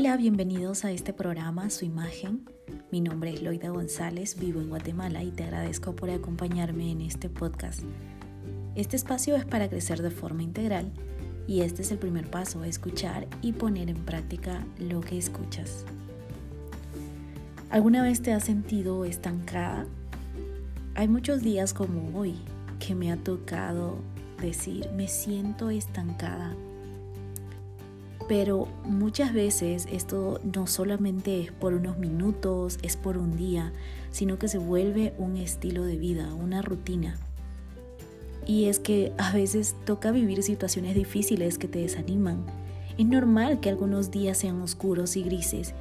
Hola, bienvenidos a este programa, Su Imagen. Mi nombre es Loida González, vivo en Guatemala y te agradezco por acompañarme en este podcast. Este espacio es para crecer de forma integral y este es el primer paso, escuchar y poner en práctica lo que escuchas. ¿Alguna vez te has sentido estancada? Hay muchos días como hoy que me ha tocado decir, me siento estancada pero muchas veces esto no solamente es por unos minutos, es por un día, sino que se vuelve un estilo de vida, una rutina. Y es que a veces toca vivir situaciones difíciles que te desaniman. Es normal que algunos días sean oscuros y grises,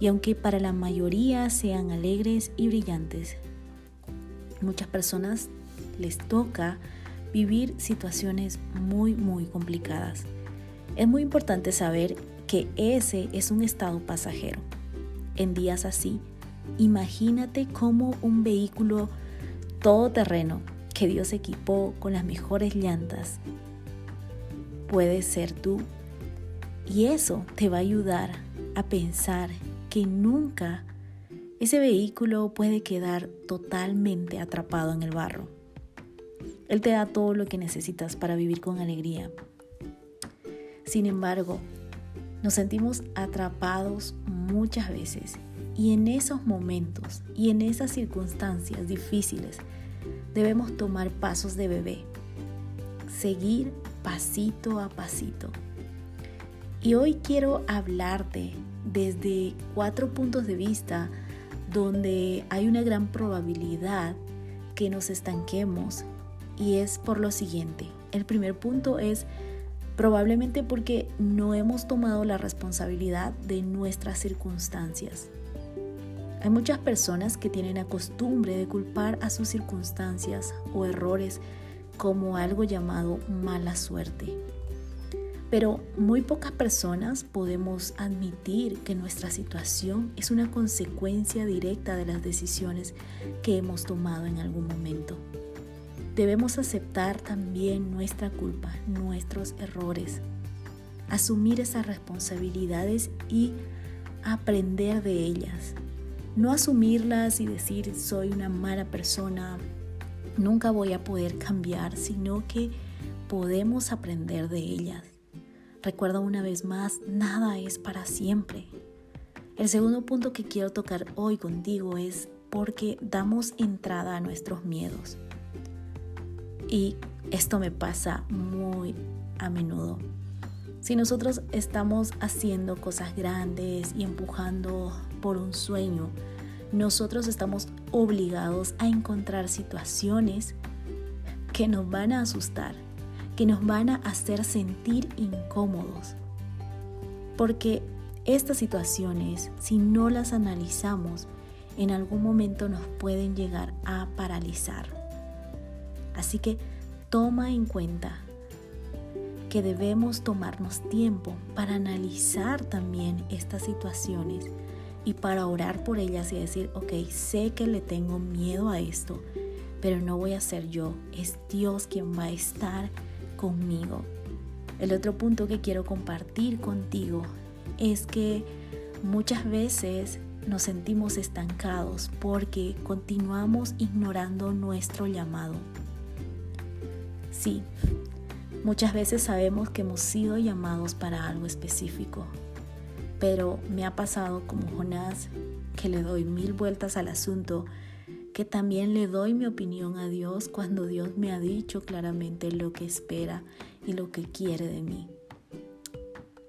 y aunque para la mayoría sean alegres y brillantes, muchas personas les toca vivir situaciones muy, muy complicadas. Es muy importante saber que ese es un estado pasajero. En días así, imagínate cómo un vehículo todoterreno que Dios equipó con las mejores llantas puede ser tú. Y eso te va a ayudar a pensar que nunca ese vehículo puede quedar totalmente atrapado en el barro. Él te da todo lo que necesitas para vivir con alegría, sin embargo, nos sentimos atrapados muchas veces y en esos momentos y en esas circunstancias difíciles debemos tomar pasos de bebé, seguir pasito a pasito. Y hoy quiero hablarte desde cuatro puntos de vista donde hay una gran probabilidad que nos estanquemos y es por lo siguiente. El primer punto es probablemente porque no hemos tomado la responsabilidad de nuestras circunstancias. Hay muchas personas que tienen la costumbre de culpar a sus circunstancias o errores como algo llamado mala suerte. Pero muy pocas personas podemos admitir que nuestra situación es una consecuencia directa de las decisiones que hemos tomado en algún momento. Debemos aceptar también nuestra culpa, nuestros errores, asumir esas responsabilidades y aprender de ellas. No asumirlas y decir soy una mala persona, nunca voy a poder cambiar, sino que podemos aprender de ellas. Recuerda una vez más, nada es para siempre. El segundo punto que quiero tocar hoy contigo es porque damos entrada a nuestros miedos. Y esto me pasa muy a menudo. Si nosotros estamos haciendo cosas grandes y empujando por un sueño, nosotros estamos obligados a encontrar situaciones que nos van a asustar, que nos van a hacer sentir incómodos. Porque estas situaciones, si no las analizamos, en algún momento nos pueden llegar a paralizar. Así que toma en cuenta que debemos tomarnos tiempo para analizar también estas situaciones y para orar por ellas y decir, ok, sé que le tengo miedo a esto, pero no voy a ser yo, es Dios quien va a estar conmigo. El otro punto que quiero compartir contigo es que muchas veces nos sentimos estancados porque continuamos ignorando nuestro llamado. Sí, muchas veces sabemos que hemos sido llamados para algo específico, pero me ha pasado como Jonás que le doy mil vueltas al asunto, que también le doy mi opinión a Dios cuando Dios me ha dicho claramente lo que espera y lo que quiere de mí.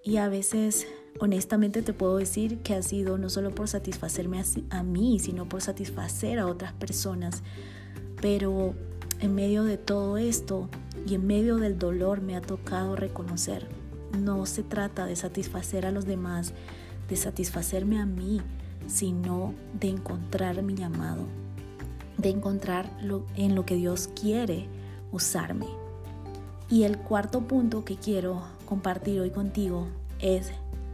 Y a veces, honestamente te puedo decir que ha sido no solo por satisfacerme a, mí, sino por satisfacer a otras personas, pero en medio de todo esto y en medio del dolor me ha tocado reconocer, no se trata de satisfacer a los demás, de satisfacerme a mí, sino de encontrar mi llamado, de encontrar en lo que Dios quiere usarme. Y el cuarto punto que quiero compartir hoy contigo es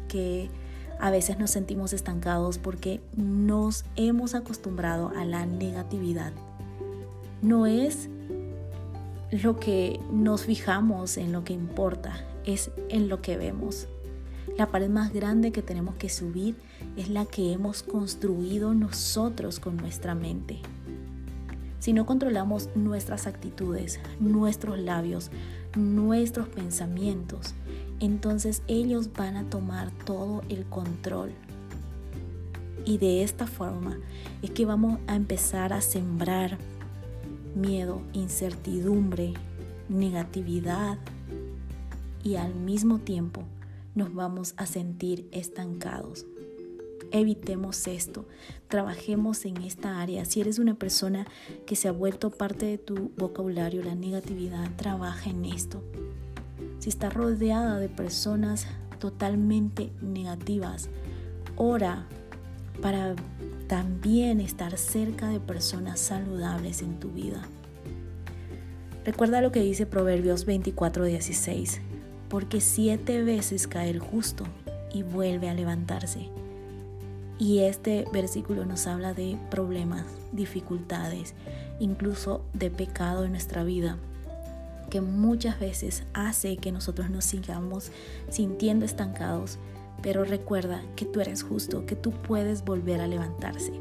que a veces nos sentimos estancados porque nos hemos acostumbrado a la negatividad. No es lo que nos fijamos en lo que importa, es en lo que vemos. La pared más grande que tenemos que subir es la que hemos construido nosotros con nuestra mente. Si no controlamos nuestras actitudes, nuestros labios, nuestros pensamientos, entonces ellos van a tomar todo el control. Y de esta forma es que vamos a empezar a sembrar miedo, incertidumbre, negatividad y al mismo tiempo nos vamos a sentir estancados. Evitemos esto, trabajemos en esta área. Si eres una persona que se ha vuelto parte de tu vocabulario, la negatividad, trabaja en esto. Si estás rodeada de personas totalmente negativas, ora para también estar cerca de personas saludables en tu vida. Recuerda lo que dice Proverbios 24:16, porque siete veces cae el justo y vuelve a levantarse. Y este versículo nos habla de problemas, dificultades, incluso de pecado en nuestra vida, que muchas veces hace que nosotros nos sigamos sintiendo estancados pero recuerda que tú eres justo, que tú puedes volver a levantarse.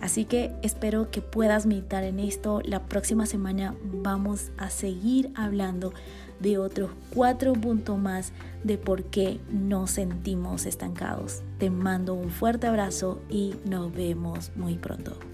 Así que espero que puedas meditar en esto. La próxima semana vamos a seguir hablando de otros cuatro puntos más de por qué nos sentimos estancados. Te mando un fuerte abrazo y nos vemos muy pronto.